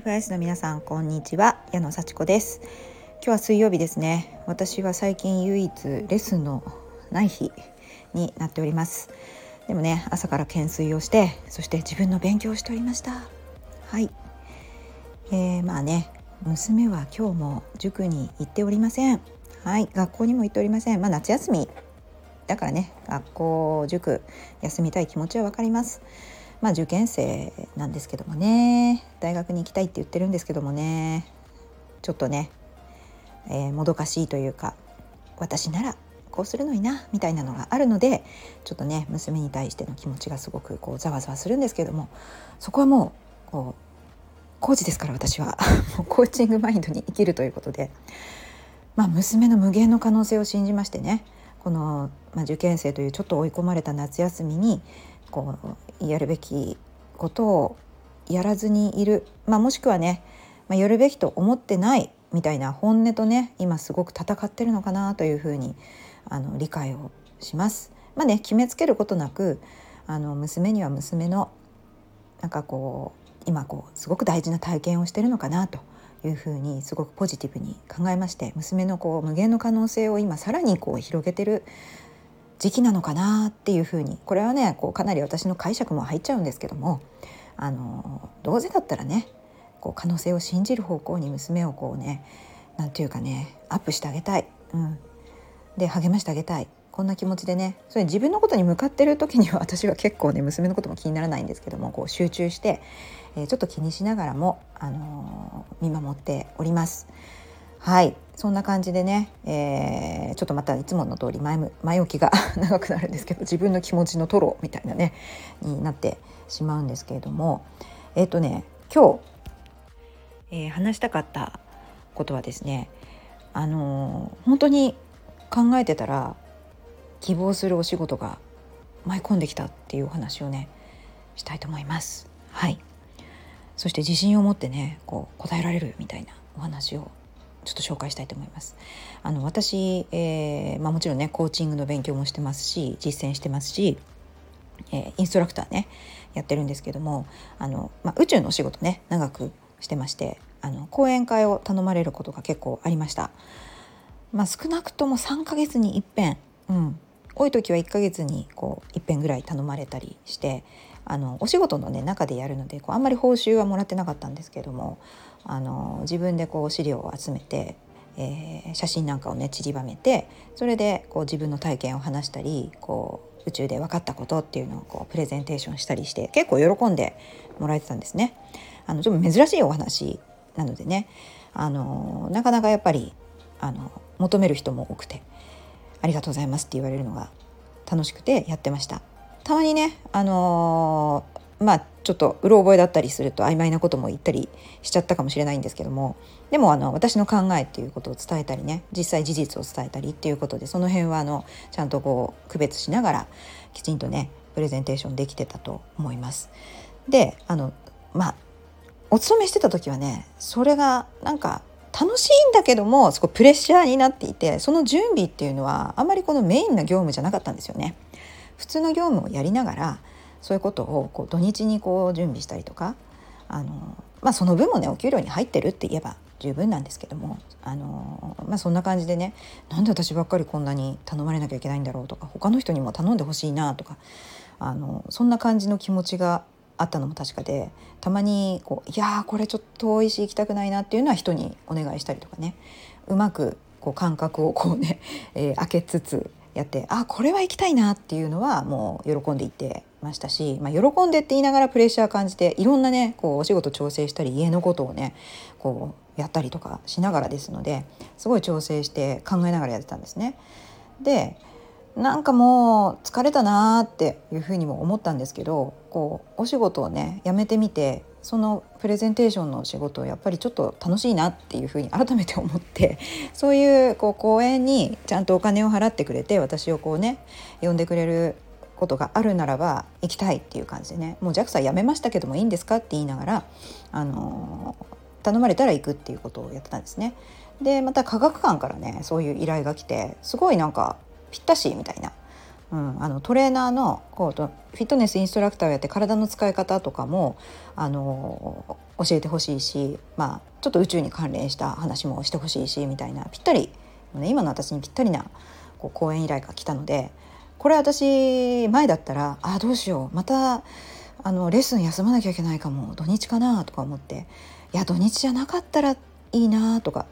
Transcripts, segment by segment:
FIS の皆さんこんにちは。矢野幸子です。今日は水曜日ですね。私は最近唯一レッスンのない日になっております。でもね朝から懸垂をしてそして自分の勉強をしておりました。はい、えー、まあね娘は今日も塾に行っておりません。はい。学校にも行っておりません。まあ夏休みだからね学校塾休みたい気持ちは分かります。まあ受験生なんですけどもね。大学に行きたいって言ってるんですけどもね。ちょっとね、えー、もどかしいというか私ならこうするのになみたいなのがあるのでちょっとね娘に対しての気持ちがすごくこうざわざわするんですけどもそこはもうこうコーチですから私は。もうコーチングマインドに生きるということで、まあ、娘の無限の可能性を信じましてねこの、まあ、受験生というちょっと追い込まれた夏休みにこうやるべきことをやらずにいる、まあ、もしくはね、まあ、やるべきと思ってないみたいな本音とね今すごく戦ってるのかなというふうにあの理解をします。まあね決めつけることなくあの娘には娘のなんかこう今こうすごく大事な体験をしてるのかなというふうにすごくポジティブに考えまして娘のこう無限の可能性を今さらにこう広げてる時期なのかなっていうふうにこれはねこうかなり私の解釈も入っちゃうんですけどもあのどうせだったらねこう可能性を信じる方向に娘をこうねなんていうかねアップしてあげたい、うん、で励ましてあげたい。こんな気持ちでねそれ自分のことに向かってる時には 私は結構ね娘のことも気にならないんですけどもこう集中して、えー、ちょっと気にしながらも、あのー、見守っております。はい。そんな感じでね、えー、ちょっとまたいつもの通り前前置きが 長くなるんですけど自分の気持ちのトロみたいなねになってしまうんですけれども。えっ、ー、とね今日、えー、話したかったことはですねあのー、本当に考えてたら希望するお仕事が舞い込んできたっていうお話をねしたいと思います。はい。そして自信を持ってねこう答えられるみたいなお話をちょっと紹介したいと思います。あの私、えーまあ、もちろんねコーチングの勉強もしてますし実践してますし、えー、インストラクターねやってるんですけどもあの、まあ、宇宙のお仕事ね長くしてましてあの講演会を頼まれることが結構ありました。まあ、少なくとも3ヶ月に一遍、うん、多い時は1ヶ月にこう一遍ぐらい頼まれたりしてあのお仕事の、ね、中でやるのでこうあんまり報酬はもらってなかったんですけどもあの自分でこう資料を集めて、えー、写真なんかをね散りばめてそれでこう自分の体験を話したりこう宇宙で分かったことっていうのをこうプレゼンテーションしたりして結構喜んでもらえてたんですね。あのちょっと珍しいお話なのでねあのなかなかやっぱりあの求める人も多くて「ありがとうございます」って言われるのが楽しくてやってました。たまにねあのまあちょっとうろ覚えだったりすると曖昧なことも言ったりしちゃったかもしれないんですけどもでもあの私の考えっていうことを伝えたりね実際事実を伝えたりっていうことでその辺はあのちゃんとこう区別しながらきちんとねプレゼンテーションできてたと思います。であのまあお勤めしてた時はねそれがなんか楽しいんだけどもそこプレッシャーになっていてその準備っていうのはあんまりこのメインな業務じゃなかったんですよね。普通の業務をやりながらそういうことをこう土日にこう準備したりとかあの、まあ、その分もねお給料に入ってるって言えば十分なんですけどもあの、まあ、そんな感じでねなんで私ばっかりこんなに頼まれなきゃいけないんだろうとか他の人にも頼んでほしいなとかあのそんな感じの気持ちがあったのも確かでたまにこういやこれちょっと遠いし行きたくないなっていうのは人にお願いしたりとかねうまくこう感覚をこうね、えー、開けつつやってあこれは行きたいなっていうのはもう喜んでいってましたし、まあ、喜んでって言いながらプレッシャー感じていろんなねこうお仕事調整したり家のことをねこうやったりとかしながらですのですごい調整して考えながらやってたんですね。でなんかもう疲れたなーっていうふうにも思ったんですけどこうお仕事をね辞めてみてそのプレゼンテーションの仕事をやっぱりちょっと楽しいなっていうふうに 改めて思って そういうこう講演にちゃんとお金を払ってくれて私をこうね呼んでくれることがあるならば行きたいっていう感じでねもう JAXA 辞めましたけどもいいんですかって言いながら、あの頼まれたら行くっていうことをやってたんですね。でまた科学館からねそういう依頼が来てすごいなんかぴったしみたいなうん、あのトレーナーのこうフィットネスインストラクターをやって体の使い方とかもあの教えてほしいし、まあ、ちょっと宇宙に関連した話もしてほしいしみたいなぴったり、今の私にぴったりなこう講演依頼が来たのでこれ私前だったらあどうしようまたあのレッスン休まなきゃいけないかも土日かなとか思っていや土日じゃなかったらいいなとか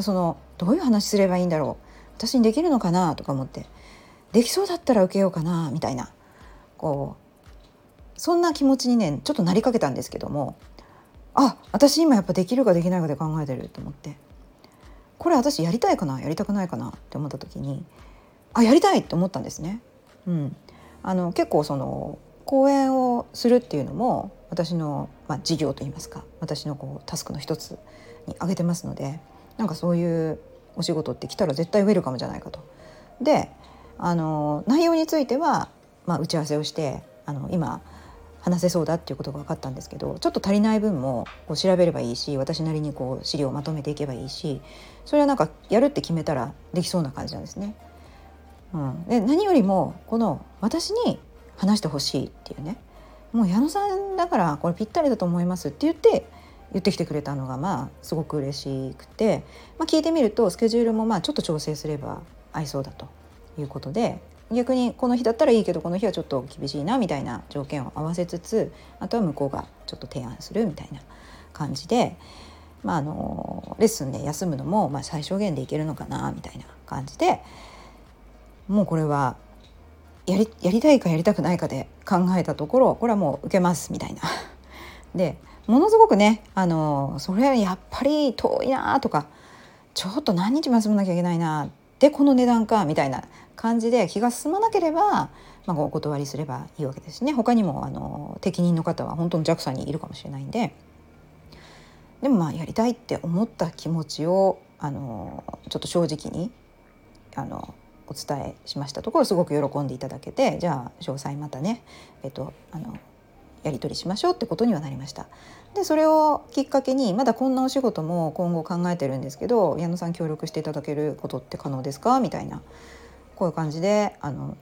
そのどういう話すればいいんだろう私にできるのかなとか思ってできそうだったら受けようかなみたいなこうそんな気持ちにねちょっとなりかけたんですけどもあ私今やっぱできるかできないかで考えてると思ってこれ私やりたいかなやりたくないかなって思った時にあやりたいって思ったんですね。うん、あの結構その講演をするっていうのも私の、まあ、事業といいますか私のこうタスクの一つに挙げてますのでなんかそういうお仕事って来たら絶対ウェルカムじゃないかと。であの内容については、まあ、打ち合わせをしてあの今話せそうだっていうことが分かったんですけどちょっと足りない分もこう調べればいいし私なりにこう資料をまとめていけばいいしそれはなんかやるって決めたらできそうな感じなんですね。うん、で何よりもこの私に話してほしいっていうね。もう矢野さんだからこれぴったりだと思いますって言って言ってきてくれたのがまあすごく嬉しくて、まあ、聞いてみるとスケジュールもまあちょっと調整すれば合いそうだと。いうことで逆にこの日だったらいいけどこの日はちょっと厳しいなみたいな条件を合わせつつあとは向こうがちょっと提案するみたいな感じで、まあ、あのレッスンで休むのもま最小限でいけるのかなみたいな感じでもうこれはやりやりたいかやりたくないかで考えたところこれはもう受けますみたいな。でものすごくねあのそれやっぱり遠いなとかちょっと何日も休まなきゃいけないなっでこの値段かみたいな感じで気が進まなければ、まあ、お断りすればいいわけですね。他にもあの適任の方は本当に JAXA にいるかもしれないんで。でもまあやりたいって思った気持ちをあのちょっと正直にあのお伝えしましたところすごく喜んでいただけてじゃあ詳細またね、えっと、あのやり取りしましょうってことにはなりました。でそれをきっかけにまだこんなお仕事も今後考えてるんですけど矢野さん協力していただけることって可能ですか？みたいなこういう感じであの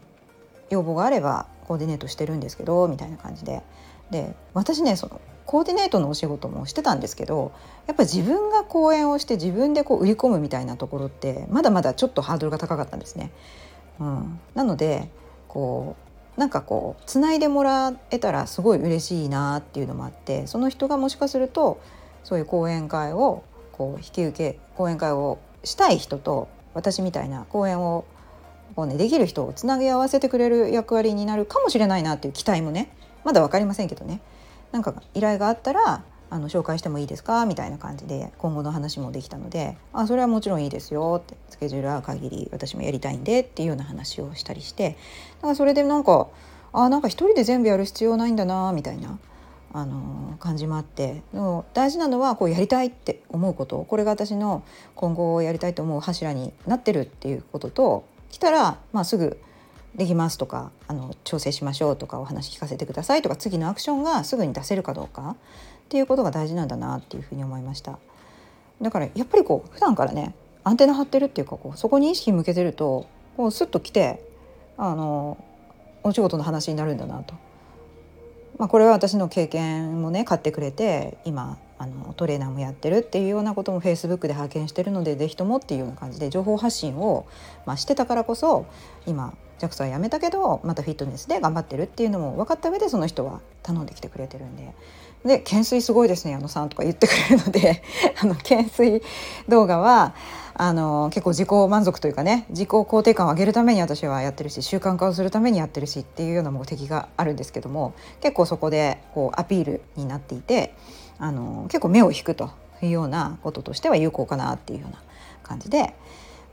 要望があればコーディネートしてるんですけどみたいな感じでで私ねそのコーディネートのお仕事もしてたんですけどやっぱ自分が講演をして自分でこう売り込むみたいなところってまだまだちょっとハードルが高かったんですね。うん、なのでこうなんかこうつないでもらえたらすごい嬉しいなっていうのもあってその人がもしかするとそういう講演会をこう引き受け講演会をしたい人と私みたいな講演をこう、ね、できる人をつなぎ合わせてくれる役割になるかもしれないなっていう期待もねまだ分かりませんけどね。なんか依頼があったらあの紹介してもいいですか？みたいな感じで今後の話もできたので「あそれはもちろんいいですよ」ってスケジュールは限り私もやりたいんでっていうような話をしたりしてだからそれでなんかあなんか一人で全部やる必要ないんだなみたいな。あの感じもあって大事なのはこうやりたいって思うことこれが私の今後やりたいと思う柱になってるっていうことと来たら、まあ、すぐできますとかあの調整しましょうとかお話聞かせてくださいとか次のアクションがすぐに出せるかどうかっていうことが大事なんだなっていうふうに思いましただからやっぱりこう普段からねアンテナ張ってるっていうかこうそこに意識向けてるとこうスッと来てあのお仕事の話になるんだなと。まあ、これは私の経験もね買ってくれて今あのトレーナーもやってるっていうようなこともフェイスブックで拝見してるので是非ともっていうような感じで情報発信を、まあ、してたからこそ今 JAXA は辞めたけどまたフィットネスで頑張ってるっていうのも分かった上でその人は頼んできてくれてるんで。で懸垂すごいですね矢野さんとか言ってくれるので あの懸垂動画はあの結構自己満足というかね自己肯定感を上げるために私はやってるし習慣化をするためにやってるしっていうような目的があるんですけども結構そこでこうアピールになっていてあの結構目を引くというようなこととしては有効かなっていうような感じで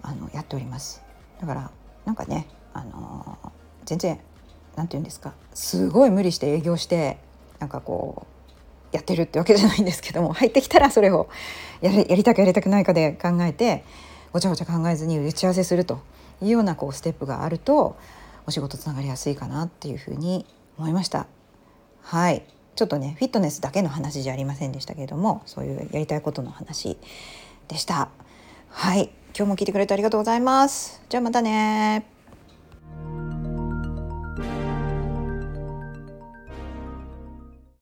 あのやっております。だからなんかねあの全然なんて言うんですかすごい無理して営業してなんかこうやってるってわけじゃないんですけども 入ってきたらそれをやりやりたくやりたくないかで考えてごちゃごちゃ考えずに打ち合わせするというようなこうステップがあるとお仕事つながりやすいかなっていうふうに思いました。はいちょっとねフィットネスだけの話じゃありませんでしたけれどもそういうやりたいことの話でした。はい今日も聞いてくれてありがとうございます。じゃあまたね